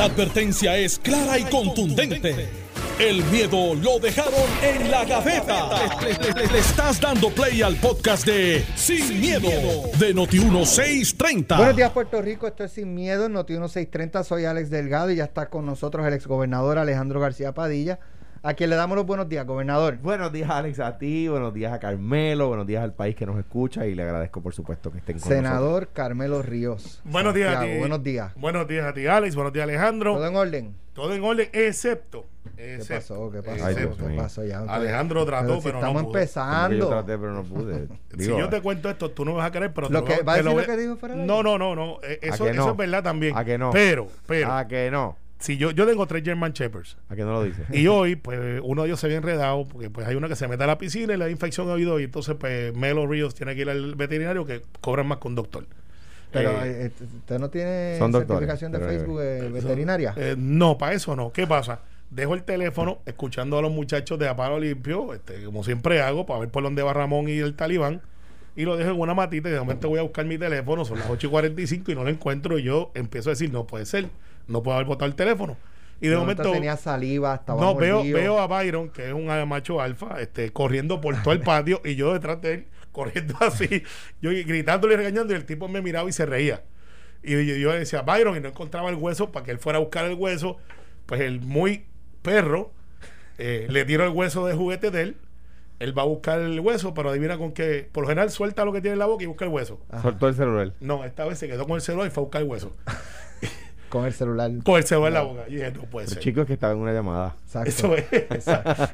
La advertencia es clara y contundente. El miedo lo dejaron en la gaveta. Le, estás dando play al podcast de Sin, miedo, de Noti1630. Buenos días, Puerto Rico. Esto es Sin Miedo en Noti 1630. Soy Alex Delgado y ya está con nosotros el exgobernador Alejandro García Padilla, a quien le damos los buenos días, gobernador. Buenos días, Alex, a ti. Buenos días a Carmelo. Buenos días al país que nos escucha. Y le agradezco, por supuesto, que estén con nosotros. Senador Carmelo Ríos. Buenos días a ti. Buenos días. Buenos días a ti, Alex. Buenos días, Alejandro. ¿Todo en orden? Todo en orden, excepto. ¿Qué pasó? ¿Qué pasó? Ay, ¿Qué pasó ya? Alejandro trató, si pero no estamos Yo empezando. traté, pero no pude. Si yo te cuento esto, tú no vas a querer, pero Lo te que- ¿va a te decir voy- lo que dijo fuera No, no, no, no. eh, Eso, que eso no? es verdad también. ¿A que no? Pero, pero, ¿A que no? Si yo, yo tengo tres German Shepherds. ¿A que no lo dices? Y hoy, pues, uno de ellos se había enredado, porque pues hay uno que se mete a la piscina y le da infección de oído, y entonces, pues, Melo Ríos tiene que ir al veterinario que cobran más con doctor. Pero Eh, eh, usted no tiene certificación de pero- Facebook eh, veterinaria. Eh, no, para eso no. ¿Qué pasa? Dejo el teléfono escuchando a los muchachos de Aparo Limpio, este, como siempre hago, para ver por dónde va Ramón y el talibán. Y lo dejo en una matita y de momento voy a buscar mi teléfono, son las 8 y 45 y no lo encuentro. Y yo empiezo a decir, no puede ser, no puedo haber botado el teléfono. Y de De momento, tenía saliva, estaba no, veo, veo a Byron, que es un macho alfa, este, corriendo por todo el patio y yo detrás de él, corriendo así, yo gritándole y regañando y el tipo me miraba y se reía. Y yo, yo decía, Byron, y no encontraba el hueso para que él fuera a buscar el hueso. Pues el muy perro eh, le tiro el hueso de juguete de él. Él va a buscar el hueso, pero adivina con qué. Por lo general suelta lo que tiene en la boca y busca el hueso. Soltó el celular. No, esta vez se quedó con el celular y fue a buscar el hueso. Con el celular. Con el celular en la boca. Y dije, no puede Pero ser. chicos que estaba en una llamada. Exacto. Eso es.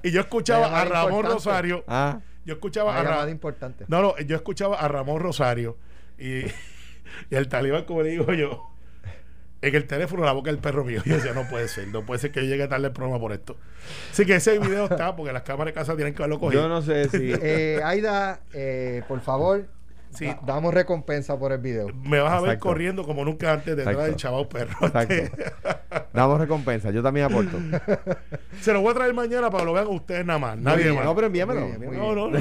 y yo escuchaba a Ramón importante. Rosario. Ah, Yo escuchaba Una a llamada Ramón. importante. No, no, yo escuchaba a Ramón Rosario y, y el talibán, como le digo yo, en el teléfono la boca del perro mío. Yo decía, no puede ser, no puede ser que yo llegue tarde el programa por esto. Así que ese video está, porque las cámaras de casa tienen que haberlo cogido. yo no sé si. Eh, Aida, eh, por favor, Sí. da- damos recompensa por el video. Me vas a ver corriendo como nunca antes detrás Exacto. del chaval perro. Exacto. Damos recompensa. Yo también aporto. Se lo voy a traer mañana para que lo vean ustedes nada más. Nadie bien. más. No, pero envíamelo. Muy bien, muy no, no, no.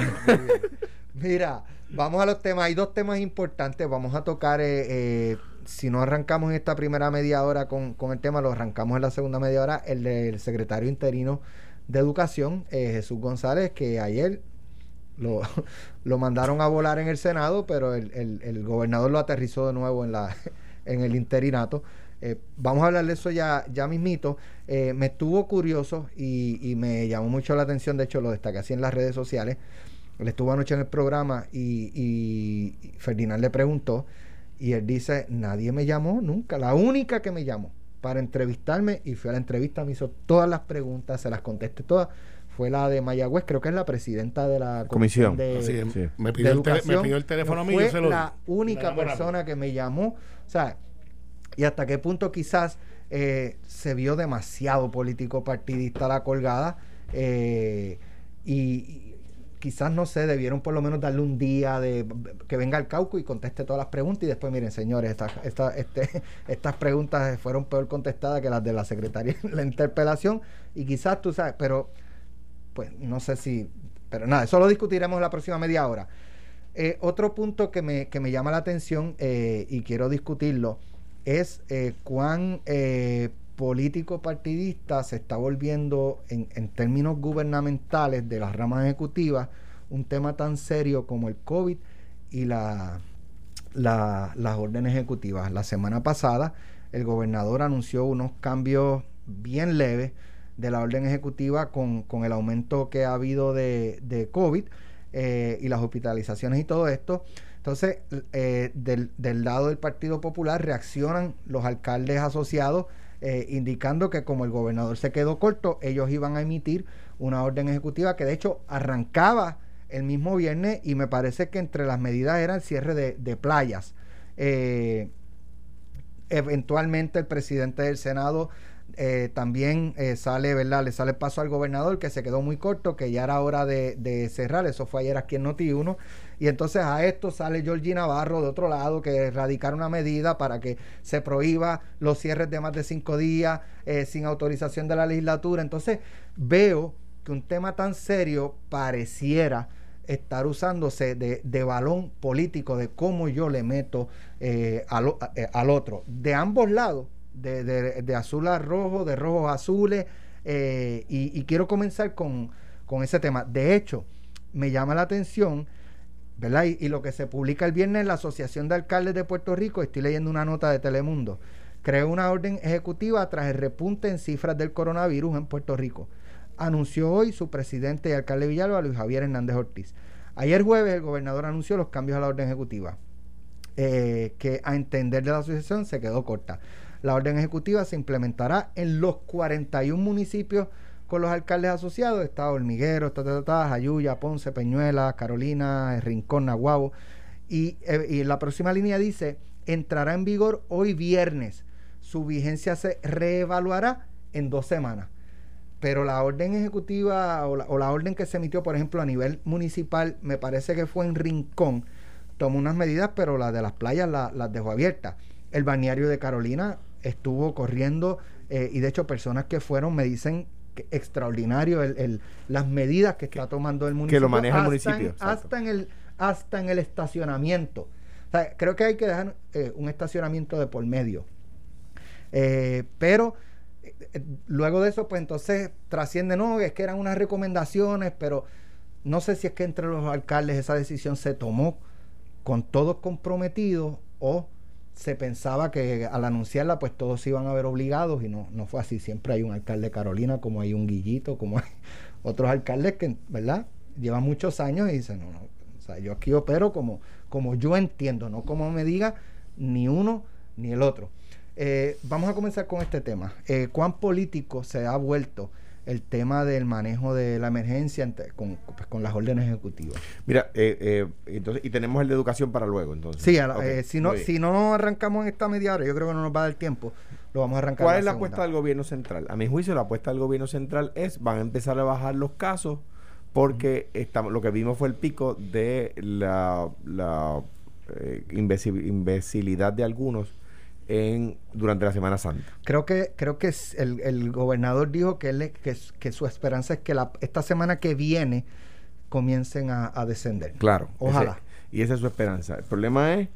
Mira, vamos a los temas. Hay dos temas importantes. Vamos a tocar, eh, eh, si no arrancamos en esta primera media hora con, con el tema, lo arrancamos en la segunda media hora, el del secretario interino de Educación, eh, Jesús González, que ayer lo, lo mandaron a volar en el Senado, pero el, el- el gobernador lo aterrizó de nuevo en, la, en el interinato. Eh, vamos a hablar de eso ya, ya mismito. Eh, me estuvo curioso y, y me llamó mucho la atención, de hecho lo destaqué así en las redes sociales. Él estuvo anoche en el programa y, y- Ferdinand le preguntó y él dice, nadie me llamó nunca, la única que me llamó para entrevistarme y fue a la entrevista, me hizo todas las preguntas, se las contesté todas, fue la de Mayagüez, creo que es la presidenta de la Comisión. de, Así es, Sí. me, de pidió el tele- me educación. pidió el teléfono a mí y fue yo se lo la única persona que me llamó, o sea, y hasta qué punto quizás eh, se vio demasiado político partidista la colgada eh, y quizás no sé, debieron por lo menos darle un día de que venga el cauco y conteste todas las preguntas y después miren señores, estas estas este, estas preguntas fueron peor contestadas que las de la secretaria en la interpelación y quizás tú sabes, pero pues no sé si, pero nada, eso lo discutiremos en la próxima media hora. Eh, otro punto que me, que me llama la atención eh, y quiero discutirlo es eh, cuán político partidista se está volviendo en, en términos gubernamentales de las ramas ejecutivas un tema tan serio como el COVID y la, la- las órdenes ejecutivas. La semana pasada el gobernador anunció unos cambios bien leves de la orden ejecutiva con, con el aumento que ha habido de, de COVID eh, y las hospitalizaciones y todo esto. Entonces, eh, del, del lado del Partido Popular reaccionan los alcaldes asociados eh, indicando que como el gobernador se quedó corto, ellos iban a emitir una orden ejecutiva que de hecho arrancaba el mismo viernes y me parece que entre las medidas era el cierre de, playas. Eh, eventualmente el presidente del Senado eh, también eh, sale, ¿verdad? Le sale paso al gobernador que se quedó muy corto, que ya era hora de, de cerrar. Eso fue ayer aquí en Noti1. Y entonces a esto sale Georgie Navarro de otro lado que radicar una medida para que se prohíba los cierres de más de cinco días eh, sin autorización de la legislatura. Entonces veo que un tema tan serio pareciera estar usándose de, balón político, de cómo yo le meto eh, al, eh, al otro. De ambos lados, de, de- azul a rojo, de rojo a azules, y, y quiero comenzar con, con ese tema. De hecho, me llama la atención, ¿verdad? Y, lo que se publica el viernes en la Asociación de Alcaldes de Puerto Rico, estoy leyendo una nota de Telemundo, creó una orden ejecutiva tras el repunte en cifras del coronavirus en Puerto Rico. Anunció hoy su presidente y alcalde de Villalba, Luis Javier Hernández Ortiz. Ayer jueves el gobernador anunció los cambios a la orden ejecutiva, eh, que a entender de la asociación se quedó corta. La orden ejecutiva se implementará en los 41 municipios con los alcaldes asociados, está Hormiguero, ta, ta, ta, Jayuya, Ponce, Peñuela, Carolina, Rincón, Nahuabo. Y, eh, y la próxima línea dice, entrará en vigor hoy viernes. Su vigencia se reevaluará en dos semanas. Pero la orden ejecutiva o la, o la orden que se emitió, por ejemplo, a nivel municipal, me parece que fue en Rincón, tomó unas medidas, pero las de las playas la- las dejó abiertas. El balneario de Carolina estuvo corriendo eh, y de hecho personas que fueron me dicen extraordinario el, el- las medidas que está tomando el municipio. lo maneja el hasta en- hasta el hasta en el estacionamiento. O sea, creo que hay que dejar eh, un estacionamiento de por medio. Eh, pero eh, luego de eso, pues entonces trasciende, no, es que eran unas recomendaciones, pero no sé si es que entre los alcaldes esa decisión se tomó con todos comprometidos o se pensaba que al anunciarla pues todos se iban a ver obligados y no, no fue así. Siempre hay un alcalde de Carolina, como hay un Guillito, como hay otros alcaldes que, ¿verdad? Llevan muchos años y dicen, no, no, o sea, yo aquí opero como, como yo entiendo, no como me diga ni uno ni el otro. Eh, vamos a comenzar con este tema. Eh, ¿Cuán político se ha vuelto el tema del manejo de la emergencia con, pues, con las órdenes ejecutivas? Mira, eh, eh, entonces, y tenemos el de educación para luego, entonces. Sí, a la- eh, si, no, si no arrancamos en esta media hora, yo creo que no nos va a dar tiempo, lo vamos a arrancar. ¿Cuál es la segunda. apuesta del gobierno central? A mi juicio, la apuesta del gobierno central es van a empezar a bajar los casos porque estamos, lo que vimos fue el pico de la, la eh, imbécil- imbecilidad de algunos en durante la Semana Santa. Creo que creo que el, el gobernador dijo que, él, que, su esperanza es que la, esta semana que viene comiencen a, a descender. Claro. Ojalá. ese- y esa es su esperanza. El problema es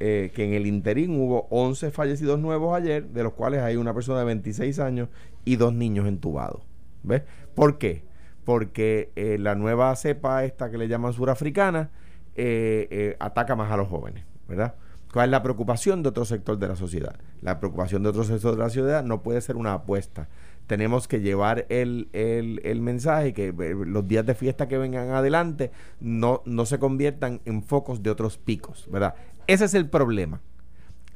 eh, que en el interín hubo 11 fallecidos nuevos ayer, de los cuales hay una persona de 26 años y dos niños entubados. ¿Ves? ¿Por qué? Porque eh, la nueva cepa esta que le llaman surafricana eh, ataca más a los jóvenes, ¿verdad? ¿Cuál es la preocupación de otro sector de la sociedad? La preocupación de otro sector de la sociedad no puede ser una apuesta. Tenemos que llevar el, el, mensaje que eh, los días de fiesta que vengan adelante no, no se conviertan en focos de otros picos, ¿verdad? Ese es el problema.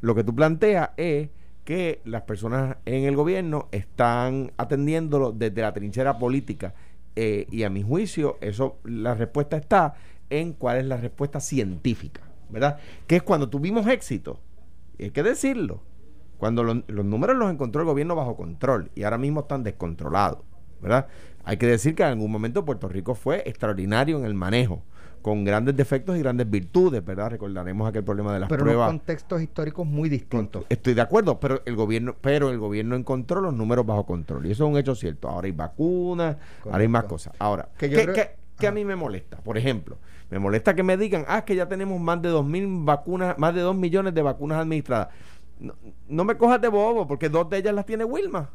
Lo que tú planteas es que las personas en el gobierno están atendiéndolo desde la trinchera política eh, y a mi juicio eso la respuesta está en cuál es la respuesta científica, ¿verdad? Que es cuando tuvimos éxito, y hay que decirlo, cuando lo- los números los encontró el gobierno bajo control y ahora mismo están descontrolados, ¿verdad? Hay que decir que en algún momento Puerto Rico fue extraordinario en el manejo, con grandes defectos y grandes virtudes, ¿verdad? Recordaremos aquel problema de las pero pruebas. unos contextos históricos muy distintos. Estoy de acuerdo, pero el gobierno, pero el gobierno encontró los números bajo control. Y eso es un hecho cierto. Ahora hay vacunas, ahora hay más cosas. Ahora, Que ¿qué, yo creo- qué- qué a mí me molesta? Por ejemplo, me molesta que me digan, ah, es que ya tenemos más de dos mil vacunas, más de dos millones de vacunas administradas. No, no me cojas de bobo, porque dos de ellas las tiene Wilma.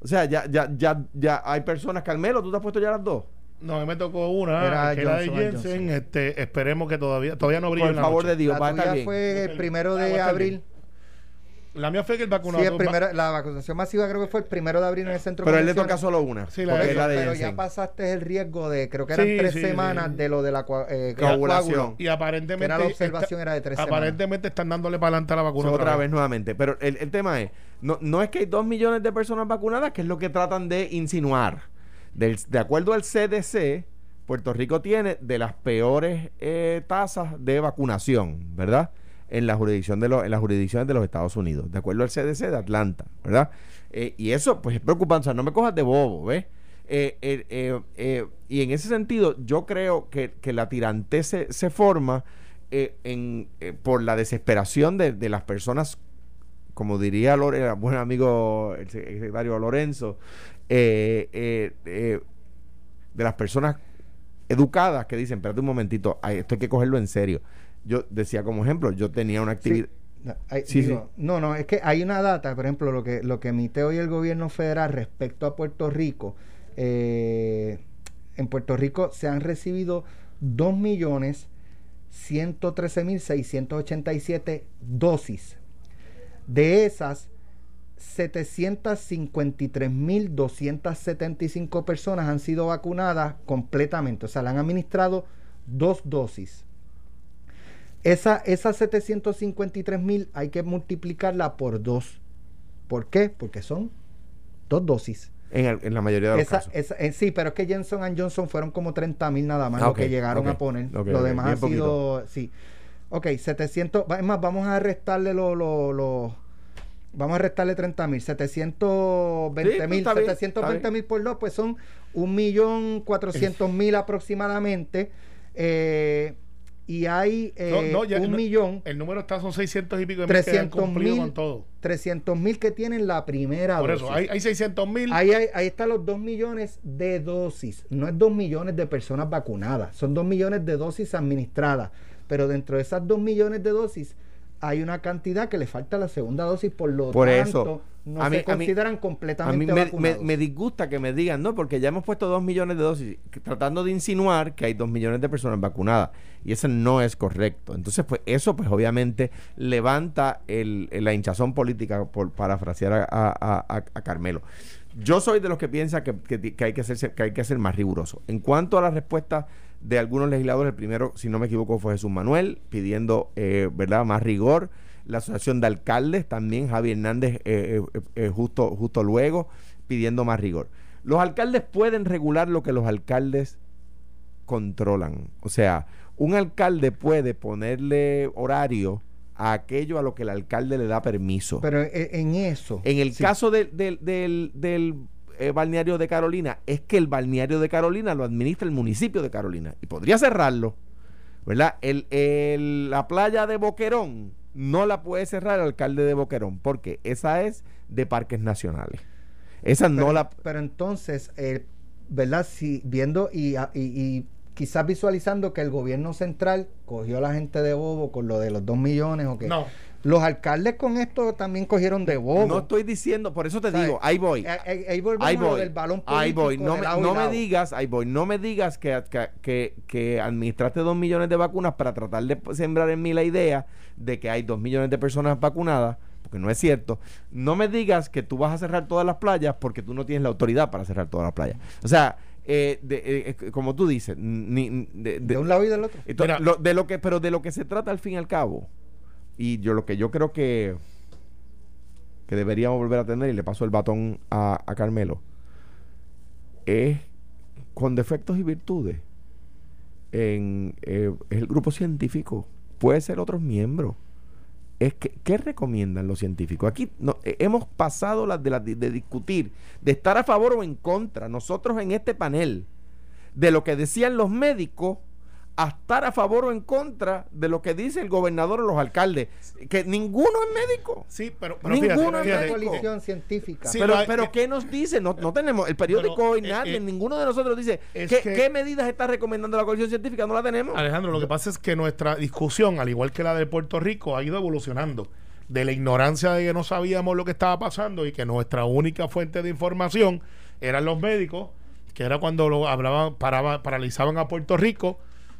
O sea, ya, ya, ya, ya hay personas, Carmelo, tú te has puesto ya las dos. No, a mí me tocó una, Era que de Jensen. Johnson. Este, esperemos que todavía, todavía no brille Por la favor noche. de Dios, va a la estar bien. fue el primero de abril. La mía fue que el Sí, vacunador. el primero, la vacunación masiva creo que fue el primero de abril en el centro Pero a él le toca solo una. Sí, la porque de- es la de pero ya pasaste el riesgo de, creo que eran Sí, tres sí, semanas sí. de lo de la eh, Coagulación. Y aparentemente. Era la observación era de tres semanas. Aparentemente están dándole para adelante a la vacuna. Eso otra vez nuevamente. Pero el, el tema es, no, no es que hay dos millones de personas vacunadas, que es lo que tratan de insinuar. Del- de acuerdo al CDC, Puerto Rico tiene de las peores eh, tasas de vacunación, ¿verdad? En las jurisdicciones de los Estados Unidos, de acuerdo al CDC de Atlanta, ¿verdad? Eh, y eso, pues es preocupante. O sea, no me cojas de bobo, ¿ves? Eh, eh, y en ese sentido, yo creo que, que la tirantez se, se forma en, por la desesperación de, de las personas como diría Lore, el buen amigo el se- el secretario Lorenzo, de las personas educadas que dicen, espérate un momentito, esto hay que cogerlo en serio. Yo decía como ejemplo, yo tenía una actividad... hay- Sí, digo, No, no, es que hay una data, por ejemplo, lo que, lo que emite hoy el gobierno federal respecto a Puerto Rico. eh, en Puerto Rico se han recibido 2 millones 113.687 dosis. De esas, 753.275 personas han sido vacunadas completamente, o sea, le han administrado dos dosis. Esa, esas 753.000 hay que multiplicarla por dos. ¿Por qué? Porque son dos dosis. En, el- en la mayoría de los Esa, casos. esa- eh, sí, pero es que Johnson Johnson fueron como 30.000 nada más Ah, lo que llegaron a poner. ok, lo demás ha sido, sí. Ok, 700, va- es más, vamos a restarle los, los- vamos a restarle 30.000, 720 Sí, mil, está bien, 720 está mil por dos, pues son 1.400.000 aproximadamente. eh, y hay eh, No, no, ya- un no, millón, El número está, son 600 y pico de mil que han 300 mil con todo. 300 mil que tienen la primera Por dosis. eso, hay, hay 600 mil. Ahí, hay- ahí están los 2 millones de dosis. No es 2 millones de personas vacunadas, son 2 millones de dosis administradas. Pero dentro de esas 2 millones de dosis hay una cantidad que le falta la segunda dosis, por lo Por tanto, eso, no a se mí- a mí- consideran A completamente mí me, me, vacunados. me disgusta que me digan, no, porque ya hemos puesto dos millones de dosis, que- tratando de insinuar que hay dos millones de personas vacunadas. Y eso no es correcto. Entonces, pues eso, pues obviamente levanta el, el- la hinchazón política, por parafrasear a, a- a- a Carmelo. Yo soy de los que piensa que, que- que hay que ser, que hay que ser más riguroso. En cuanto a la respuesta de algunos legisladores, el primero, si no me equivoco, fue Jesús Manuel, pidiendo, eh, ¿verdad?, más rigor. La Asociación de Alcaldes, también Javier Hernández, eh, eh, eh, justo, justo luego, pidiendo más rigor. Los alcaldes pueden regular lo que los alcaldes controlan. O sea, un alcalde puede ponerle horario a aquello a lo que el alcalde le da permiso. Pero en eso. En el sí. caso del, del, del- del, eh, balneario de Carolina, es que el balneario de Carolina lo administra el municipio de Carolina y podría cerrarlo, ¿verdad? El, el- la playa de Boquerón no la puede cerrar el alcalde de Boquerón porque esa es de parques nacionales. Esa no la... pero entonces, eh, ¿verdad? Si viendo y, a- y- y quizás visualizando que el gobierno central cogió a la gente de bobo con lo de los 2 millones o que No. los alcaldes con esto también cogieron de bobo. No estoy diciendo, por eso te ¿Sabes? digo, ahí voy. Ahí, ahí- ahí Ahí a lo voy. del balón Ahí voy. No, me, no digas, ahí voy. No me digas que, que, que, que administraste dos millones de vacunas para tratar de sembrar en mí la idea de que hay dos millones de personas vacunadas, porque no es cierto. No me digas que tú vas a cerrar todas las playas porque tú no tienes la autoridad para cerrar todas las playas. O sea, eh, de- eh, eh, como tú dices, ni, ni- de, de de- un lado y del otro. entonces, Mira. lo- de lo que, pero de lo que se trata al fin y al cabo, y yo lo que yo creo que, que deberíamos volver a tener, y le paso el batón a, a Carmelo, es con defectos y virtudes. En, eh, es el grupo científico, puede ser otros miembros. Es que, ¿Qué recomiendan los científicos? Aquí no, eh, hemos pasado de, de- de discutir, de estar a favor o en contra, nosotros en este panel, de lo que decían los médicos a estar a favor o en contra de lo que dice el gobernador o los alcaldes. Que ninguno es médico. Sí, pero, pero Ninguno fíjate, es Una fíjate, médico. coalición científica. Sí, pero, pero eh, ¿qué nos dice? No, no tenemos, el periódico hoy, eh, nadie, eh, ninguno de nosotros dice, es ¿qué, que- qué medidas está recomendando la coalición científica? No la tenemos. Alejandro, lo que pasa es que nuestra discusión, al igual que la de Puerto Rico, ha ido evolucionando. De la ignorancia de que no sabíamos lo que estaba pasando y que nuestra única fuente de información eran los médicos, que era cuando lo hablaban, paraba- paralizaban a Puerto Rico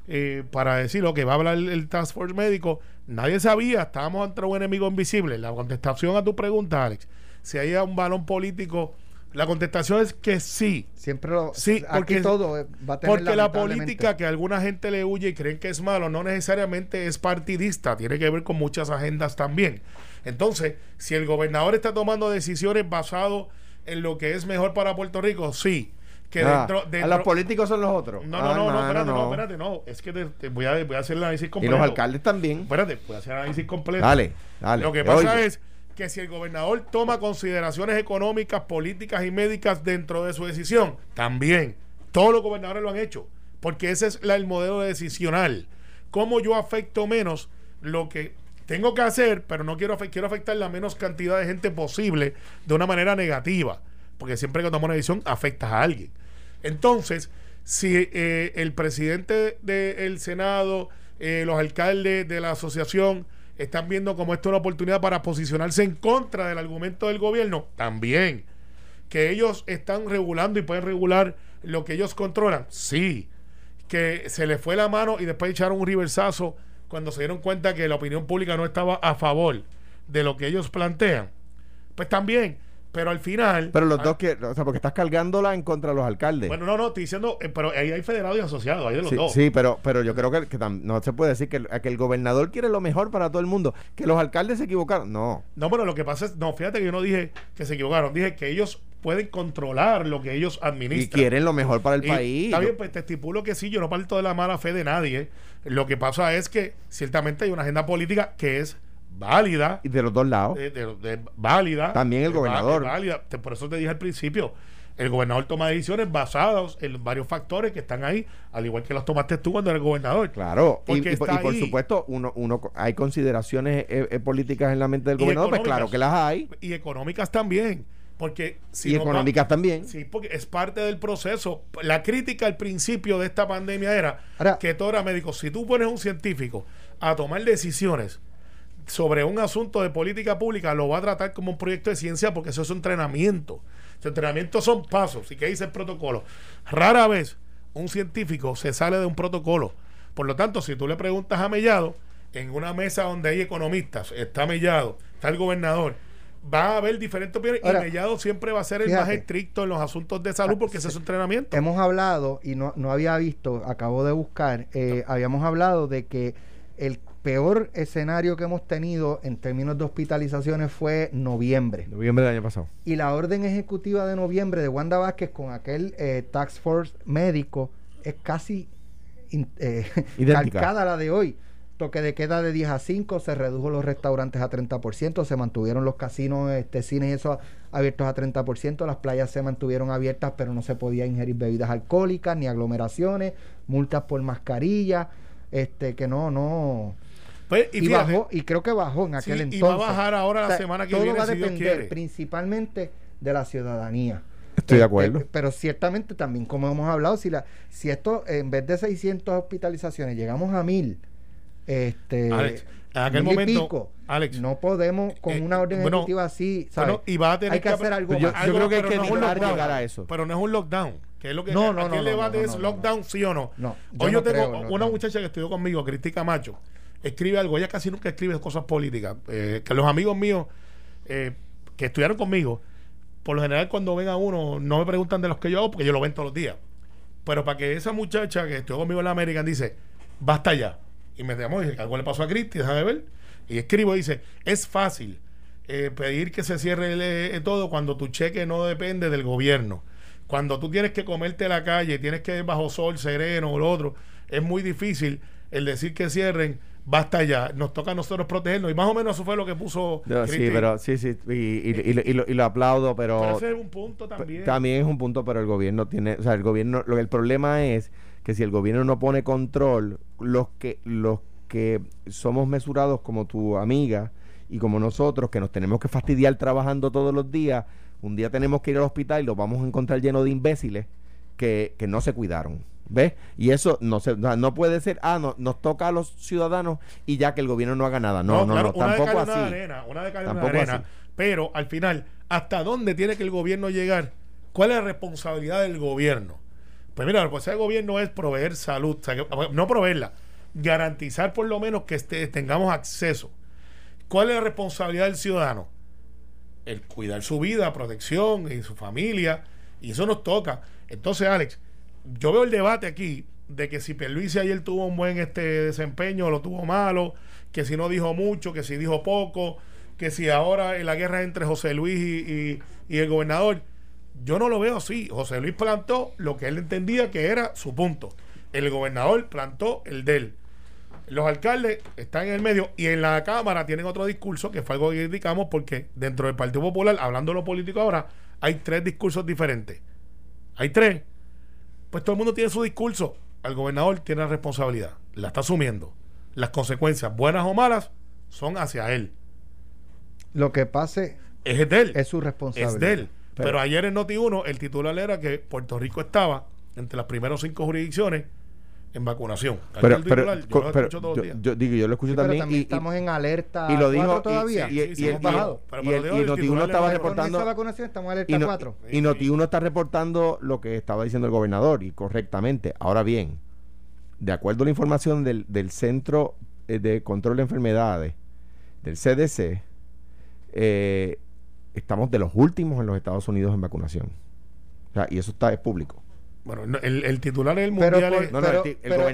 eh, para decir lo que va a hablar el, Task Force médico. Nadie sabía, estábamos ante un enemigo invisible. La contestación a tu pregunta, Alex, si hay un balón político, la contestación es que sí. Siempre lo, Sí, aquí porque- todo eh, va a tener Porque la política que alguna gente le huye y creen que es malo, no necesariamente es partidista, tiene que ver con muchas agendas también. Entonces, si el gobernador está tomando decisiones basado en lo que es mejor para Puerto Rico, sí. Que Ah, dentro, a dentro- los políticos son los otros. no, Ah, no, no, no, mano, espérate, no, no. espérate, no. Es que te, te voy, a, voy a hacer el análisis Y completo. los alcaldes también. Espérate, voy a hacer el análisis completo. Dale, dale. Lo que pasa es que si el gobernador toma consideraciones económicas, políticas y médicas dentro de su decisión, también. Todos los gobernadores lo han hecho. Porque ese es la- el modelo decisional. Cómo yo afecto menos lo que tengo que hacer, pero no quiero, quiero afectar la menos cantidad de gente posible de una manera negativa. Porque siempre que tomas una decisión, afectas a alguien. Entonces, si eh, el presidente del Senado, eh, los alcaldes de la asociación están viendo como esto es una oportunidad para posicionarse en contra del argumento del gobierno, también. Que ellos están regulando y pueden regular lo que ellos controlan, sí. Que se les fue la mano y después echaron un riversazo cuando se dieron cuenta que la opinión pública no estaba a favor de lo que ellos plantean. Pues también pero al final. Pero los ah, dos que. O sea, porque estás cargándola en contra de los alcaldes. Bueno, no, no, estoy diciendo. eh, pero ahí hay federados y asociados, hay de los Sí, dos. sí, pero, pero yo creo que, que tam- no se puede decir que el, que el gobernador quiere lo mejor para todo el mundo. Que los alcaldes se equivocaron. No. No, pero lo que pasa es. No, fíjate que yo no dije que se equivocaron. Dije que ellos pueden controlar lo que ellos Y administran. quieren lo mejor para el Y país. Está bien, pues te estipulo que sí, yo no parto de la mala fe de nadie. Lo que pasa es que ciertamente hay una agenda política que es válida. Y de los dos lados. de- de- de- válida. También el gobernador. válida. Te- Por eso te dije al principio. El gobernador toma decisiones basadas en varios factores que están ahí, al igual que los tomaste tú cuando eres gobernador. Claro, y, por- y está por ahí. supuesto, uno, uno hay consideraciones eh, eh, políticas en la mente del Y gobernador, pues claro que las hay, Y económicas también. Porque si y no económicas también. Sí, porque es parte del proceso. La crítica al principio de esta pandemia era Ahora- que todo era médico. Si tú pones un científico a tomar decisiones sobre un asunto de política pública, lo va a tratar como un proyecto de ciencia porque eso es un entrenamiento. Su entrenamiento son pasos. ¿Y qué dice el protocolo? Rara vez un científico se sale de un protocolo. Por lo tanto, si tú le preguntas a Mellado, en una mesa donde hay economistas, está Mellado, está el gobernador, va a haber diferentes opiniones Ahora, y Mellado siempre va a ser el más estricto en los asuntos de salud porque ese es su entrenamiento. Hemos hablado, y no, no había visto, acabo de buscar, eh, habíamos hablado de que el peor escenario que hemos tenido en términos de hospitalizaciones fue noviembre. Noviembre del año pasado. Y la orden ejecutiva de noviembre de Wanda Vázquez con aquel eh, Tax Force médico es casi in- eh, Idéntica. calcada a la de hoy. Toque de queda de 10 a 5, se redujo los restaurantes a 30%, se mantuvieron los casinos, este, cines y eso abiertos a 30%, las playas se mantuvieron abiertas, pero no se podía ingerir bebidas alcohólicas ni aglomeraciones, multas por mascarilla, este, que no, no. Pues, y Y, fíjate, bajó, y creo que bajó en aquel Sí, y entonces. va a bajar ahora la semana que todo viene, va a depender principalmente de la ciudadanía. Estoy de Eh, acuerdo. eh, pero ciertamente también, como hemos hablado, si la si esto en vez de 600 hospitalizaciones llegamos a 1000, este, Alex, en aquel mil momento, pico, Alex, no podemos con eh, una orden bueno, ejecutiva así, ¿sabes? bueno, y va a tener Hay que que hacer algo Yo, más. yo Algo, creo que hay que no evitar lockdown. llegar a eso. Pero no es un lockdown. Que es lo que No, no, aquí no, el no, debate no, es no, no, lockdown, sí o no. No, yo Hoy yo no tengo creo, una no. muchacha que estudió conmigo, Cristi Camacho, escribe algo. Ella casi nunca escribe cosas políticas. eh, que los amigos míos eh, que estudiaron conmigo, por lo general cuando ven a uno, no me preguntan de los que yo hago porque yo lo ven todos los días. Pero para que esa muchacha que estudió conmigo en la American dice, basta ya. Y me llamó y algo le pasó a Cristi, déjame ver. Y escribo y dice, es fácil eh, pedir que se cierre el, todo cuando tu cheque no depende del gobierno. Cuando tú tienes que comerte la calle, tienes que ir bajo sol, sereno o lo otro, es muy difícil el decir que cierren, basta ya. Nos toca a nosotros protegernos. Y más o menos eso fue lo que puso. No, sí, pero sí, sí, y, y- y lo- y lo, y lo aplaudo, pero, Pero ese es un punto también. también es un punto, pero el gobierno tiene, o sea, el gobierno, lo, el problema es que si el gobierno no pone control, los que, los que somos mesurados como tu amiga y como nosotros, que nos tenemos que fastidiar trabajando todos los días, un día tenemos que ir al hospital y lo vamos a encontrar lleno de imbéciles que, que no se cuidaron. ¿Ves? Y eso no se, no puede ser, ah, no, nos toca a los ciudadanos y ya que el gobierno no haga nada. No, no, claro, no, una de tampoco de así. arena, una de de Tampoco arena. así. Pero al final, ¿hasta dónde tiene que el gobierno llegar? ¿Cuál es la responsabilidad del gobierno? Pues mira, la responsabilidad del gobierno es proveer salud, o sea, que- no proveerla, garantizar por lo menos que este- tengamos acceso. ¿Cuál es la responsabilidad del ciudadano? El cuidar su vida, protección y su familia, y eso nos toca. Entonces, Alex, yo veo el debate aquí de que si Pierluisi ayer tuvo un buen este desempeño o lo tuvo malo, que si no dijo mucho, que si dijo poco, que si ahora en la guerra entre José Luis y, y- y el gobernador. Yo no lo veo así. José Luis plantó lo que él entendía que era su punto. El gobernador plantó el de él. Los alcaldes están en el medio y en la Cámara tienen otro discurso que fue algo que criticamos porque dentro del Partido Popular, hablando de lo político ahora, hay tres discursos diferentes. Hay tres. Pues todo el mundo tiene su discurso. El gobernador tiene la responsabilidad. La está asumiendo. Las consecuencias, buenas o malas, son hacia él. Lo que pase Es de él. es su responsabilidad. Es de él. Pero, Pero- ayer en Noti1 el titular era que Puerto Rico estaba entre las primeras cinco jurisdicciones en vacunación. Pero, pero, yo lo pero todos yo, digo, yo lo escucho Sí, pero también. también y- y- estamos en alerta y lo dijo todavía. y, Sí, el- lo de y hoy, el Noti1 titular estaba reportando esa vacunación estamos en y, alerta no- 4. y Noti1 está reportando lo que estaba diciendo el gobernador y correctamente. Ahora bien, de acuerdo a la información del, del Centro eh, de Control de Enfermedades, del CDC, eh, estamos de los últimos en los Estados Unidos en vacunación. O sea, y eso está es público. Bueno, no, el, el titular mundial es- No, no, Pero- el, el pero-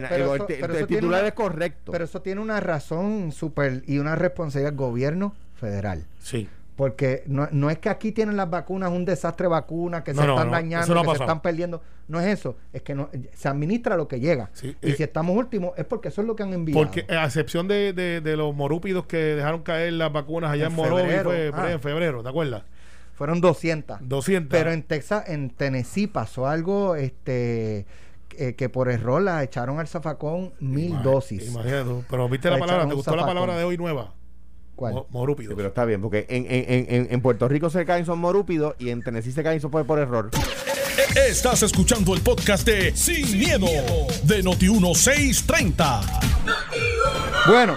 el titular una- es correcto. Pero eso tiene una razón súper y una responsabilidad del gobierno federal. Sí. Porque no, no es que aquí tienen las vacunas un desastre de vacunas que No, se no, están dañando, que se están perdiendo. No es eso. Es que no, se administra lo que llega. Sí, y eh, si estamos últimos es porque eso es lo que han enviado. Porque a excepción de, de, de los morúpidos que dejaron caer las vacunas allá en, En fue ah. en febrero, ¿te acuerdas? Fueron 200. 200. Pero en Texas, en Tennessee pasó algo este eh, que por error la echaron al zafacón mil Imag- dosis. Imagínate. Pero viste la palabra, ¿te gustó la palabra de hoy nueva? ¿Cuál? Mo- Morúpidos. Sí, pero está bien, porque en, en, en, en Puerto Rico se caen son morúpidos y en Tennessee se caen son por, por error. Estás escuchando el podcast de Sin, miedo, de Noti1630. Bueno,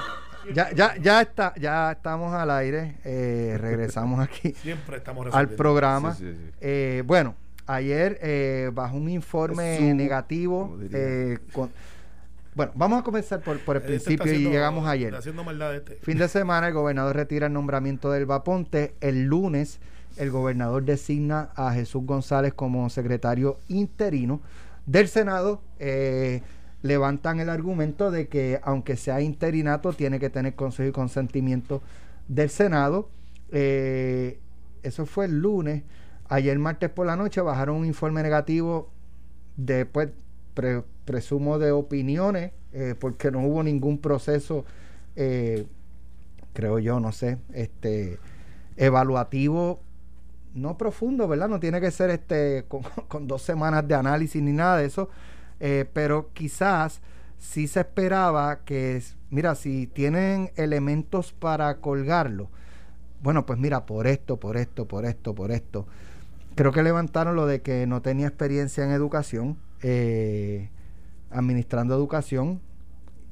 ya, ya, ya está, ya estamos al aire. eh, regresamos aquí Siempre estamos al programa. Sí, sí, sí. Eh, bueno, ayer eh, bajo un informe Su- negativo. eh, con- bueno, vamos a comenzar por, por el Este principio y llegamos está ayer. haciendo maldad este. Fin de semana, el gobernador retira el nombramiento del Vaponte. El lunes, el gobernador designa a Jesús González como secretario interino del Senado. Eh, levantan el argumento de que, aunque sea interinato, tiene que tener consejo y consentimiento del Senado. Eh, eso fue el lunes. Ayer, martes por la noche, bajaron un informe negativo de, pues, pre- presumo de opiniones, eh, porque no hubo ningún proceso eh, creo yo, no sé, este evaluativo no profundo, ¿verdad? No tiene que ser este con, con dos semanas de análisis ni nada de eso, eh, pero quizás sí se esperaba que, mira, si tienen elementos para colgarlo, bueno, pues mira, por esto, por esto, por esto, por esto. Creo que levantaron lo de que no tenía experiencia en educación, eh, administrando educación,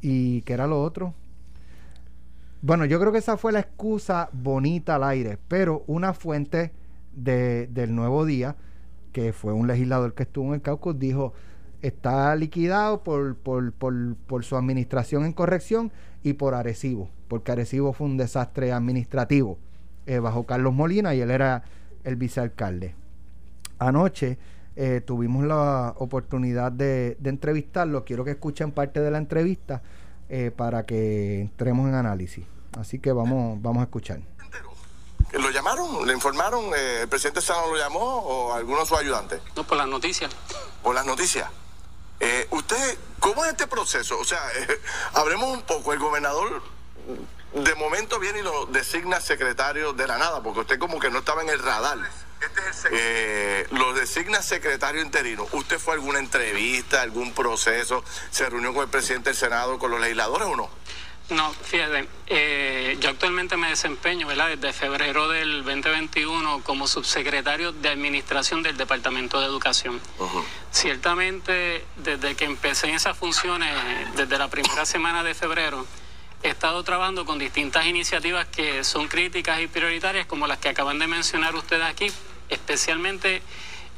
y que era lo otro. Bueno, yo creo que esa fue la excusa bonita al aire, pero una fuente de- del nuevo día, que fue un legislador que estuvo en el caucus, dijo, está liquidado por, por, por, por su administración en corrección y por Arecibo, porque Arecibo fue un desastre administrativo eh, bajo Carlos Molina y él era el vicealcalde. Anoche eh, tuvimos la oportunidad de, de entrevistarlo, quiero que escuchen parte de la entrevista eh, para que entremos en análisis. Así que vamos, vamos a escuchar. ¿Lo llamaron? ¿Le informaron? ¿El presidente Sano lo llamó o alguno de sus ayudantes? No, por las noticias. ¿Por las noticias? Eh, ¿Usted, cómo es este proceso? O sea, eh, hablemos un poco. El gobernador de momento viene y lo designa secretario de la nada, porque usted como que no estaba en el radar. Eh, lo designa secretario interino. ¿Usted fue a alguna entrevista, algún proceso? ¿Se reunió con el presidente del Senado, con los legisladores o no? No, fíjate, eh, yo actualmente me desempeño, ¿verdad? Desde febrero del 2021 como subsecretario de Administración del Departamento de Educación. Ciertamente, desde que empecé en esas funciones, desde la primera semana de febrero, he estado trabajando con distintas iniciativas que son críticas y prioritarias, como las que acaban de mencionar ustedes aquí, especialmente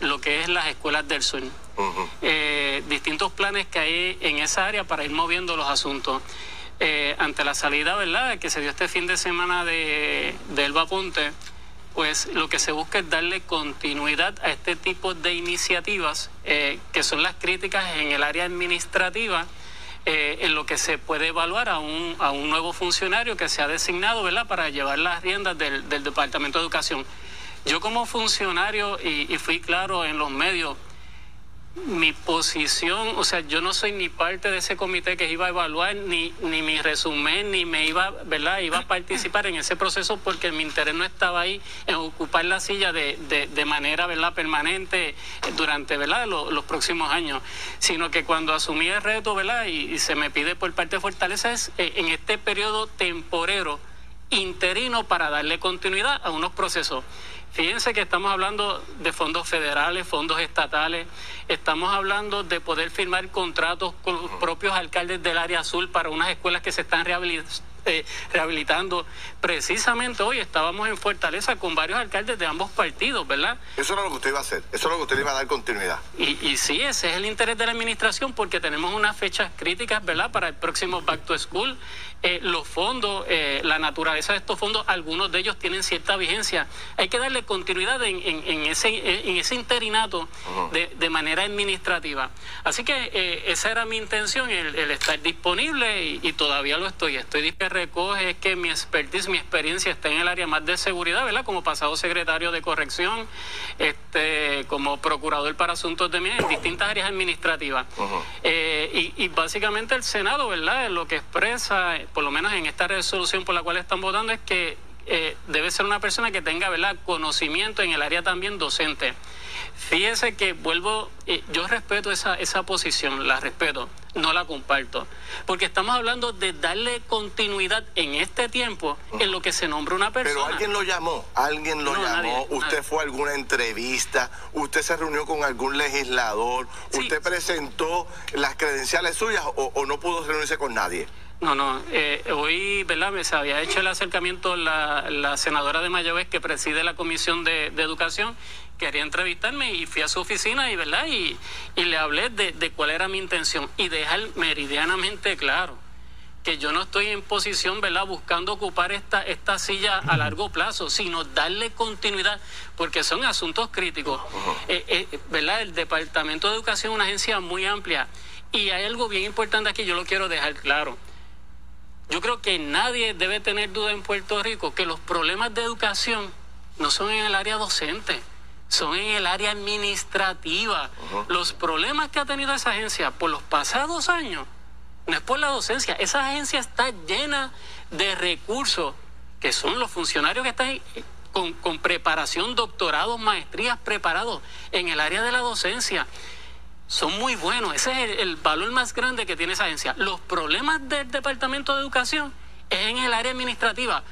lo que es las escuelas del sur. Eh, distintos planes que hay en esa área para ir moviendo los asuntos. Eh, ante la salida, ¿verdad?, que se dio este fin de semana de, de Elba Ponte, pues lo que se busca es darle continuidad a este tipo de iniciativas, eh, que son las críticas en el área administrativa, eh, en lo que se puede evaluar a un, a un nuevo funcionario que se ha designado, ¿verdad?, para llevar las riendas del, del Departamento de Educación. Yo como funcionario, y, y fui claro en los medios, mi posición, o sea, yo no soy ni parte de ese comité que iba a evaluar, ni, ni mi resumen, ni me iba, ¿verdad? Iba a participar en ese proceso porque mi interés no estaba ahí en ocupar la silla de, de, de manera, ¿verdad? Permanente durante, ¿verdad? Lo- los próximos años, sino que cuando asumí el reto, ¿verdad? Y, y se me pide por parte de Fortaleza es eh, en este periodo temporero interino para darle continuidad a unos procesos. Fíjense que estamos hablando de fondos federales, fondos estatales, estamos hablando de poder firmar contratos con los propios alcaldes del área azul para unas escuelas que se están rehabilitando eh, rehabilitando. Precisamente hoy estábamos en Fortaleza con varios alcaldes de ambos partidos, ¿verdad? Eso era lo que usted iba a hacer, eso es lo que usted iba a dar continuidad. Y, y sí, ese es el interés de la administración porque tenemos unas fechas críticas, ¿verdad? Para el próximo Back to School. Eh, los fondos, eh, la naturaleza de estos fondos, algunos de ellos tienen cierta vigencia. Hay que darle continuidad en, en, ese, en ese interinato de, de, manera administrativa. Así que esa era mi intención, el, estar disponible y, y, todavía lo estoy. Estoy dispuesto recoge es que mi expertise, mi experiencia está en el área más de seguridad, ¿verdad? Como pasado secretario de corrección, este, como procurador para asuntos de en distintas áreas administrativas. Eh, y, básicamente el Senado, ¿verdad? Lo que expresa, por lo menos en esta resolución por la cual están votando, es que eh, debe ser una persona que tenga, ¿verdad? Conocimiento en el área también docente. Fíjese que vuelvo, eh, yo respeto esa, esa posición, la respeto, no la comparto, porque estamos hablando de darle continuidad en este tiempo en lo que se nombra una persona. Pero alguien lo llamó, alguien lo llamó, usted fue a alguna entrevista, usted se reunió con algún legislador, usted presentó las credenciales suyas o, no pudo reunirse con nadie. No, no. Eh, hoy, ¿verdad? Me se había hecho el acercamiento la, la senadora de Mayagüez que preside la Comisión de, de Educación quería entrevistarme y fui a su oficina y, ¿verdad? y, y le hablé de, de, cuál era mi intención y dejar meridianamente claro que yo no estoy en posición, ¿verdad?, buscando ocupar esta, esta silla a largo plazo, sino darle continuidad, porque son asuntos críticos. Eh, eh, ¿Verdad? El Departamento de Educación es una agencia muy amplia y hay algo bien importante aquí, yo lo quiero dejar claro. Yo creo que nadie debe tener duda en Puerto Rico que los problemas de educación no son en el área docente son en el área administrativa. Los problemas que ha tenido esa agencia por los pasados años no es por la docencia, esa agencia está llena de recursos que son los funcionarios que están con, con preparación, doctorados, maestrías preparados en el área de la docencia. Son muy buenos, ese es el, valor más grande que tiene esa agencia. Los problemas del Departamento de Educación es en el área administrativa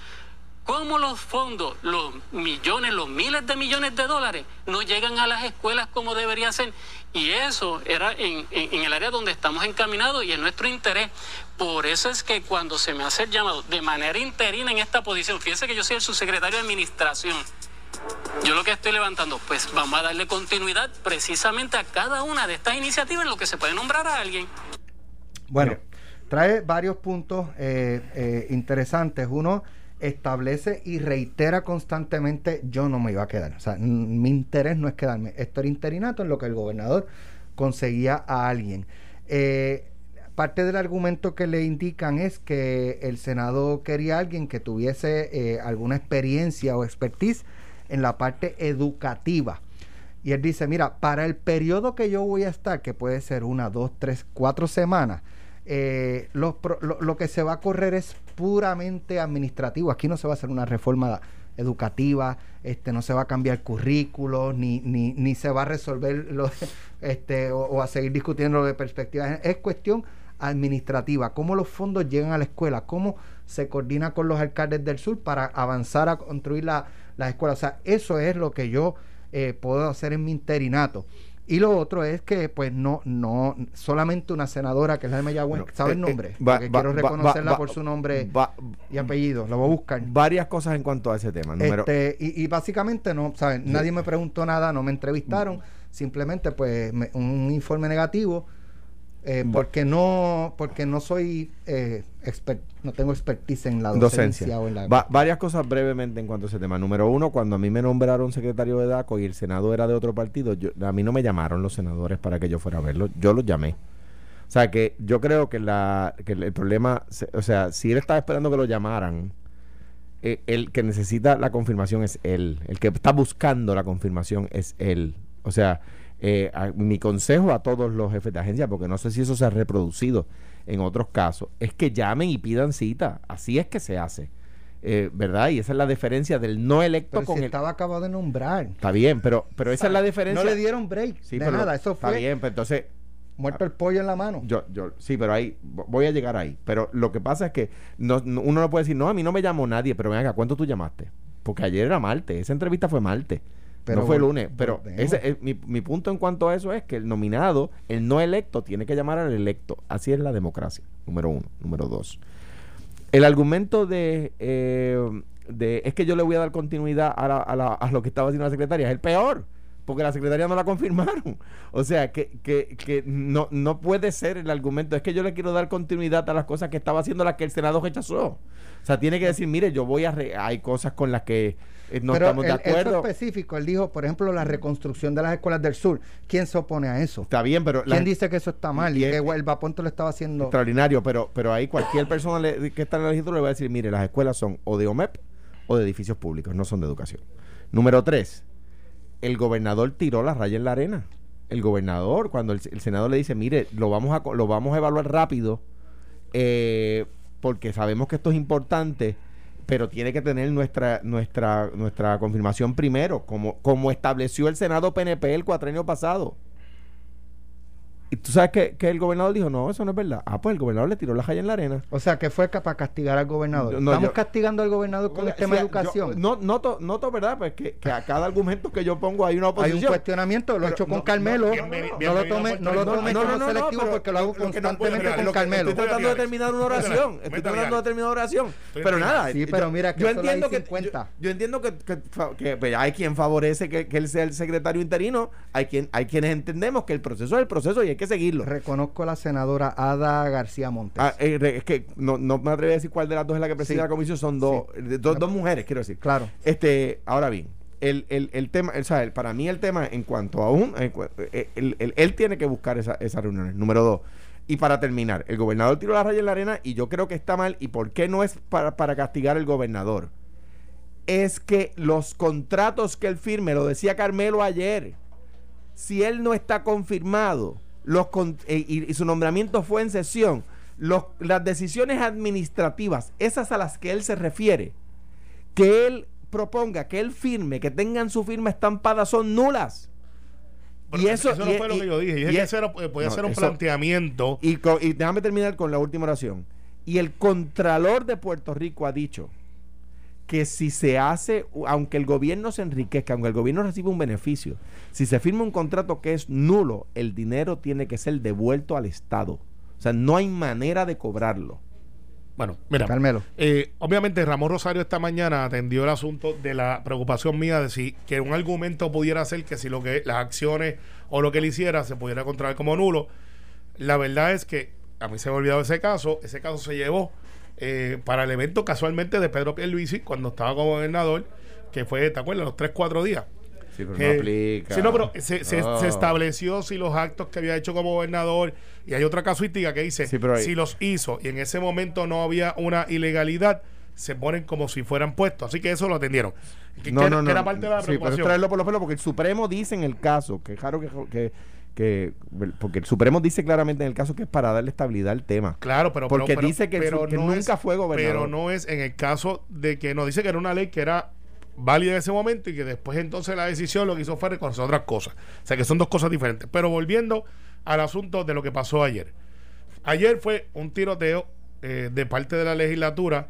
cómo los fondos, los millones, los miles de millones de dólares no llegan a las escuelas como debería ser. Y eso era en, el área donde estamos encaminados y en nuestro interés. Por eso es que cuando se me hace el llamado de manera interina en esta posición, fíjense que yo soy el subsecretario de Administración. Yo lo que estoy levantando, pues vamos a darle continuidad precisamente a cada una de estas iniciativas en lo que se puede nombrar a alguien. Bueno, trae varios puntos eh, eh, interesantes. Uno, establece y reitera constantemente yo no me iba a quedar. O sea, mi interés no es quedarme. Esto era interinato en lo que el gobernador conseguía a alguien. Eh, parte del argumento que le indican es que el Senado quería a alguien que tuviese alguna experiencia o expertise en la parte educativa. Y él dice, mira, para el periodo que yo voy a estar, que puede ser una, dos, tres, cuatro semanas, eh, lo, lo, que se va a correr es puramente administrativo. Aquí no se va a hacer una reforma educativa, este, no se va a cambiar currículos, ni, ni, ni se va a resolver lo, este, o, a seguir discutiendo de perspectivas. Es cuestión administrativa, cómo los fondos llegan a la escuela, cómo se coordina con los alcaldes del sur para avanzar a construir la, las escuelas. O sea, eso es lo que yo eh, puedo hacer en mi interinato. Y lo otro es que, pues, no, no, solamente una senadora que es la de Mayagüez, ¿sabe el eh, eh, nombre? Porque quiero reconocerla por su nombre y apellido, lo voy a buscar. Varias cosas en cuanto a ese tema. Este, y, básicamente, no, ¿saben? Nadie me preguntó nada, no me entrevistaron, simplemente, pues, un informe negativo eh, porque no porque no soy eh, no tengo expertise en la docencia, varias cosas brevemente en cuanto a ese tema. Número uno cuando a mí me nombraron secretario de DACO y el senado era de otro partido yo, a mí no me llamaron los senadores para que yo fuera a verlo yo los llamé. O sea que yo creo que, la, que el, problema o sea si él estaba esperando que lo llamaran eh, el que necesita la confirmación es él el que está buscando la confirmación es él. O sea eh, mi consejo a todos los jefes de agencia, porque no sé si eso se ha reproducido en otros casos, es que llamen y pidan cita. Así es que se hace. Eh, ¿Verdad? Y esa es la diferencia del no electo con el... estaba acabado de nombrar. Está bien, pero, pero esa es la diferencia. No le dieron break de nada, eso fue... Está bien, pero entonces... Muerto el pollo en la mano. Yo, yo, sí, pero ahí voy a llegar ahí. Pero lo que pasa es que no, uno no puede decir, no, a mí no me llamó nadie, pero ven acá, ¿cuánto tú llamaste? porque ayer era martes, esa entrevista fue martes. Pero no fue vol- lunes, pero ese, es- mi, mi punto en cuanto a eso es que el nominado, el no electo, tiene que llamar al electo. Así es la democracia, número uno. Número dos. El argumento de, eh, de es que yo le voy a dar continuidad a, la- a la- a lo que estaba haciendo la secretaria es el peor, porque la secretaria no la confirmaron. O sea, que, que, que no, no puede ser el argumento, es que yo le quiero dar continuidad a las cosas que estaba haciendo las que el Senado rechazó. O sea, tiene que decir, mire, yo voy a... re- hay cosas con las que eh, no Pero estamos de él- eso acuerdo. específico, él dijo, por ejemplo, la reconstrucción de las escuelas del sur. ¿Quién se opone a eso? Está bien, pero... la- ¿Quién dice que eso está mal y y que es- el Vaponto lo estaba haciendo? Extraordinario, pero, pero ahí cualquier persona le- que está en la legislatura le va a decir, mire, las escuelas son o de OMEP o de edificios públicos, no son de educación. Número tres, el gobernador tiró la raya en la arena. El gobernador, cuando el, el Senado le dice, mire, lo vamos a, lo vamos a evaluar rápido, eh, porque sabemos que esto es importante, pero tiene que tener nuestra, nuestra, nuestra confirmación primero, como, como estableció el Senado PNP el cuatrenio pasado. Y tú sabes que, que el gobernador dijo, no, eso no es verdad. Ah, pues el gobernador le tiró la raya en la arena. O sea, que fue para castigar al gobernador. No, Estamos yo- castigando al gobernador con el tema de educación. yo- no, noto, noto, ¿verdad? Pues que, que a cada argumento que yo pongo hay una Hay oposición. un cuestionamiento, lo he hecho con no, Carmelo. no, lo tome, como no, no, selectivo pero porque lo hago constantemente con Carmelo. Estoy tratando de terminar una oración. Estoy tratando de terminar una oración. Pero nada. Sí, pero mira que yo entiendo hay que 50. Yo, entiendo que, pues, hay quien favorece que, él sea el secretario interino. Hay quien hay quienes entendemos que el proceso es el proceso y hay que seguirlo. Reconozco a la senadora Ada García Montes. Ah, eh, es que no, no me atrevo a decir cuál de las dos es la que preside Sí. la comisión. Son dos, dos, dos mujeres, quiero decir. Claro. Este, ahora bien, el, el, el tema, o sea, el- para mí el tema en cuanto a un, eh, él tiene que buscar esa- esas reuniones. Número dos. Y para terminar, el gobernador tiró la raya en la arena y yo creo que está mal. ¿Y por qué no es para, para castigar al gobernador? Es que los contratos que él firme, lo decía Carmelo ayer, si él no está confirmado los con- eh, y, y su nombramiento fue en sesión, los- las decisiones administrativas, esas a las que él se refiere, que él proponga, que él firme, que tengan su firma estampada, son nulas. Pero y eso, no y- fue lo que yo dije. Dije y que es- ese era- eh, podía No, ser un eso- planteamiento. y, y déjame terminar con la última oración. Y el Contralor de Puerto Rico ha dicho que si se hace, aunque el gobierno se enriquezca, aunque el gobierno reciba un beneficio, si se firma un contrato que es nulo, el dinero tiene que ser devuelto al Estado. O sea, no hay manera de cobrarlo. Bueno, mira. Carmelo. Eh, obviamente Ramón Rosario esta mañana atendió el asunto de la preocupación mía de si que un argumento pudiera ser que si lo que las acciones o lo que él hiciera se pudiera encontrar como nulo. La verdad es que a mí se me ha olvidado ese caso. Ese caso se llevó eh, para el evento casualmente de Pedro Pierluisi cuando estaba como gobernador, que fue, ¿te acuerdas? Los 3, 4 días. Sí, pero Eh, Sí, no, pero se, se- se estableció si los actos que había hecho como gobernador y hay otra casuística que dice Sí, pero ahí- si los hizo y en ese momento no había una ilegalidad se ponen como si fueran puestos así que eso lo atendieron No, no, no. era parte de la Sí, pero es preocupación traerlo por los pelos porque el Supremo dice en el caso, que es raro que, que, que- porque el Supremo dice claramente en el caso que es para darle estabilidad al tema. claro pero Porque pero- dice que el pero su- que no nunca es- fue gobernador. pero no es en el caso de que no dice que era una ley que era válida en ese momento y que después entonces la decisión lo que hizo fue reconocer otras cosas o sea que son dos cosas diferentes pero volviendo al asunto de lo que pasó ayer Ayer fue un tiroteo eh, de parte de la legislatura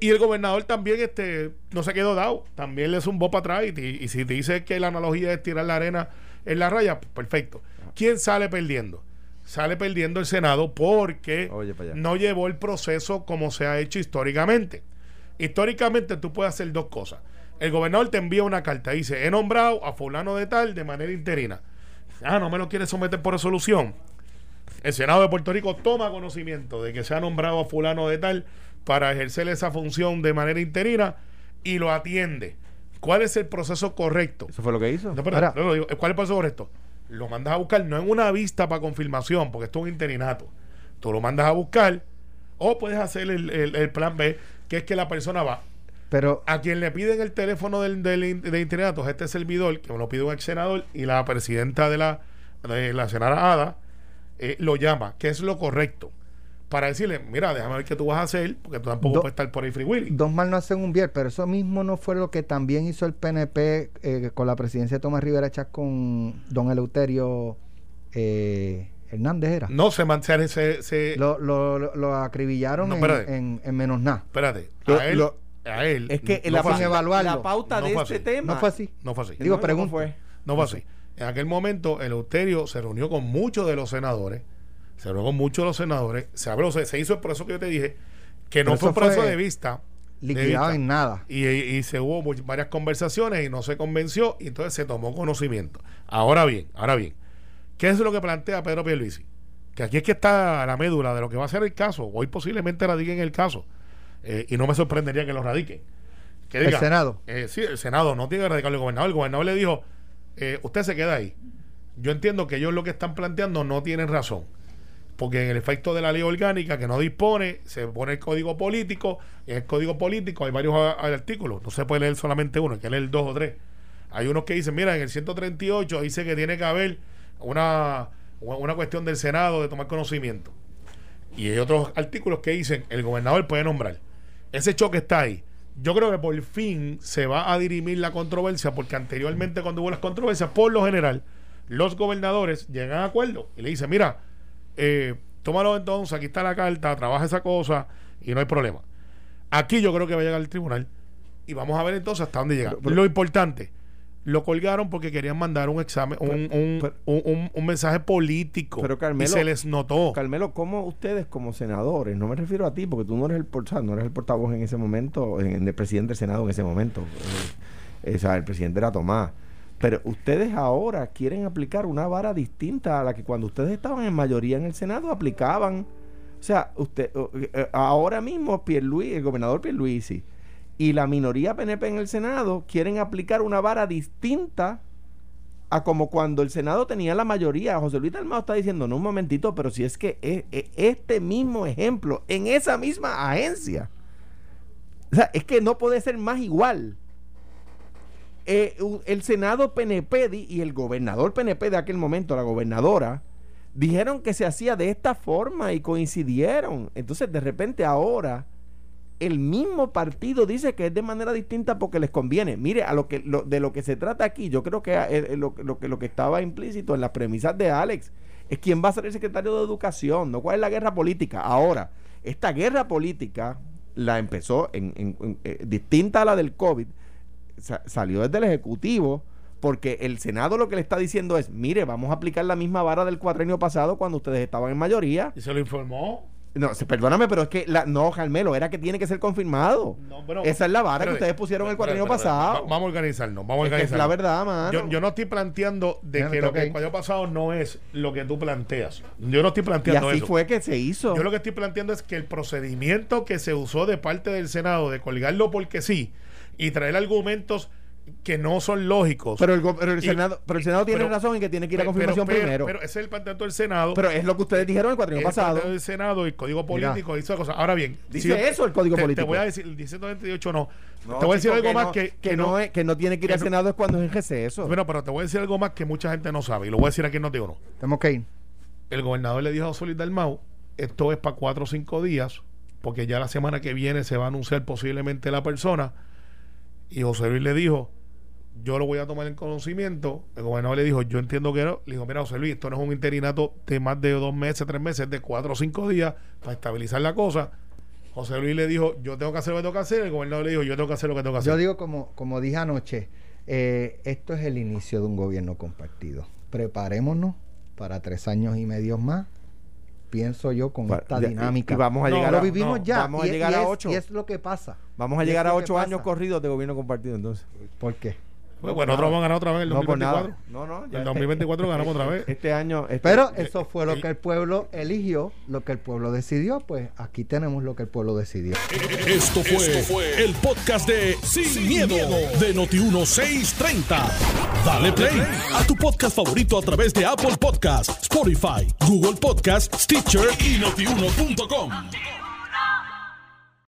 y el gobernador también este, no se quedó dado, también le zumbó para atrás y, y si te dice que la analogía es tirar la arena en la raya, pues perfecto. ¿Quién sale perdiendo? Sale perdiendo el Senado porque Oye, no llevó el proceso como se ha hecho históricamente. Históricamente tú puedes hacer dos cosas. El gobernador te envía una carta y dice, he nombrado a fulano de tal de manera interina. Ah, no me lo quiere someter por resolución. El Senado de Puerto Rico toma conocimiento de que se ha nombrado a fulano de tal para ejercer esa función de manera interina y lo atiende. ¿Cuál es el proceso correcto? Eso fue lo que hizo. No, pero, Ahora- no, no, digo, ¿Cuál es el proceso correcto? Lo mandas a buscar no en una vista para confirmación, porque esto es un interinato. Tú lo mandas a buscar o puedes hacer el, el- el plan B, que es que la persona va Pero a quien le piden el teléfono del, del, in- de interinato es este servidor, que me lo pide un ex senador, y la presidenta de la, de la senadora Ada eh, lo llama, que es lo correcto, para decirle, mira, déjame ver qué tú vas a hacer, porque tú tampoco Do- puedes estar por ahí free willy. dos mal no hacen un bien, pero eso mismo no fue lo que también hizo el PNP eh, con la presidencia de Tomás Rivera Chávez con don Eleuterio eh, Hernández era. No se mantiene, se, se- Lo, lo, lo- lo acribillaron No, en, en- en menos nada. espérate, Lo- a él, lo- a él. Es que no la, evaluarlo. la pauta No de fue este así. tema No fue así. No fue así. Digo, No, pregunto. ¿cómo fue? No fue así. En aquel momento, el Euterio se reunió con muchos de los senadores. Se reunió con muchos de los senadores. Se habló, se, se hizo el proceso que yo te dije, que no fue un eso proceso fue de vista. de Liquidado vista. en nada. Y, y se hubo varias conversaciones y no se convenció y entonces se tomó conocimiento. Ahora bien, ahora bien, ¿qué es lo que plantea Pedro Pierluisi? Que aquí es que está la médula de lo que va a ser el caso. Hoy posiblemente radiquen el caso. Eh, y no me sorprendería que lo radiquen. Que El Senado. eh, sí, el Senado no tiene que radicarlo el gobernador. El gobernador le dijo, eh, usted se queda ahí. Yo entiendo que ellos lo que están planteando no tienen razón. Porque en el efecto de la ley orgánica que no dispone, se pone el código político. En el código político hay varios a- artículos. No se puede leer solamente uno, hay que leer dos o tres. Hay unos que dicen, mira, en el 138 dice que tiene que haber una, una cuestión del Senado de tomar conocimiento. Y hay otros artículos que dicen, el gobernador puede nombrar. Ese choque está ahí. Yo creo que por fin se va a dirimir la controversia, porque anteriormente cuando hubo las controversias, por lo general, los gobernadores llegan a acuerdo y le dicen, mira, eh, tómalo entonces, aquí está la carta, trabaja esa cosa y no hay problema. Aquí yo creo que va a llegar el tribunal y vamos a ver entonces hasta dónde llega. Pero- pero- lo importante, lo colgaron porque querían mandar un examen, un, un- un- un- un mensaje político Pero, y Carmelo, se les notó. Carmelo, ¿cómo ustedes como senadores, no me refiero a ti, porque tú no eres el, por- o sea, no eres el portavoz en ese momento, en, en el presidente del Senado en ese momento, eh, o sea, el presidente era Tomás, pero ustedes ahora quieren aplicar una vara distinta a la que cuando ustedes estaban en mayoría en el Senado aplicaban. O sea, usted eh, eh, ahora mismo Pierluisi, el gobernador Pierluisi y la minoría PNP en el Senado quieren aplicar una vara distinta a como cuando el Senado tenía la mayoría. José Luis Dalmao está diciendo, no un momentito, pero si es que e- e- este mismo ejemplo, en esa misma agencia, o sea, es que no puede ser más igual. Eh, el Senado PNP y el gobernador PNP de aquel momento, la gobernadora, dijeron que se hacía de esta forma y coincidieron. Entonces, de repente ahora, el mismo partido dice que es de manera distinta porque les conviene. Mire, a lo que lo- de lo que se trata aquí, yo creo que eh, eh, lo, lo que lo que estaba implícito en las premisas de Alex es quién va a ser el secretario de Educación, no cuál es la guerra política. Ahora, esta guerra política la empezó en- en- eh, distinta a la del COVID, sa- salió desde el Ejecutivo, porque el Senado lo que le está diciendo es, mire, vamos a aplicar la misma vara del cuatrenio pasado cuando ustedes estaban en mayoría. Y se lo informó. No, perdóname, pero es que la, no, Carmelo, era que tiene que ser confirmado. No, bueno, Esa es la vara que ustedes pusieron el espérate, pasado. va- vamos a organizarnos, vamos a Es que es organizarnos. la verdad, mano. Yo, yo no estoy planteando de que lo que el ir. cuadro pasado no es lo que tú planteas. Yo no estoy y planteando así eso. fue que se hizo. Yo lo que estoy planteando es que el procedimiento que se usó de parte del Senado de colgarlo porque sí y traer argumentos que no son lógicos. pero, el, go- pero el Y- Senado, pero el Senado tiene pero- razón en que tiene que ir a confirmación pero, primero. Pero ese es el planteamiento del Senado. Pero es lo que ustedes dijeron el cuatrenio el pasado. planteamiento del Senado y el código Mira. político y esas cosas. Ahora bien, Dice yo- eso el código te, político. Te voy a decir, el 128 no. No, te voy a decir chico, algo más no- que, que, no, es, que no tiene que ir que al no- Senado es cuando es en receso. Bueno, pero te voy a decir algo más que mucha gente no sabe y lo voy a decir aquí en Noti Uno. Tenemos que ir. El gobernador le dijo a Luis Dalmau, esto es para cuatro o cinco días, porque ya la semana que viene se va a anunciar posiblemente la persona. Y José Luis le dijo, yo lo voy a tomar en conocimiento. El gobernador le dijo, yo entiendo que no. Le dijo, mira, José Luis, esto no es un interinato de más de dos meses, tres meses, de cuatro o cinco días para estabilizar la cosa. José Luis le dijo, yo tengo que hacer lo que tengo que hacer. El gobernador le dijo, yo tengo que hacer lo que tengo que hacer. Yo digo, como, como dije anoche, eh, esto es el inicio de un gobierno compartido. Preparémonos para tres años y medio más. Pienso yo con esta dinámica. y vamos a No, llegar lo a, vivimos no, ya. vamos a y- llegar y a es- ocho. Y es lo que pasa. Vamos a llegar a lo ocho años corridos de gobierno compartido entonces. ¿Por qué? Pues, bueno, nosotros vamos a ganar otra vez en el No, por 2024. nada. No, no. En el 2024 ganamos otra vez. Este año. este- Pero eso fue lo que el pueblo eligió, lo que el pueblo decidió. Pues aquí tenemos lo que el pueblo decidió. Esto fue, el podcast de Sin, miedo, de Noti1630. Dale play a tu podcast favorito a través de Apple Podcasts, Spotify, Google Podcasts, Stitcher y notiuno.com.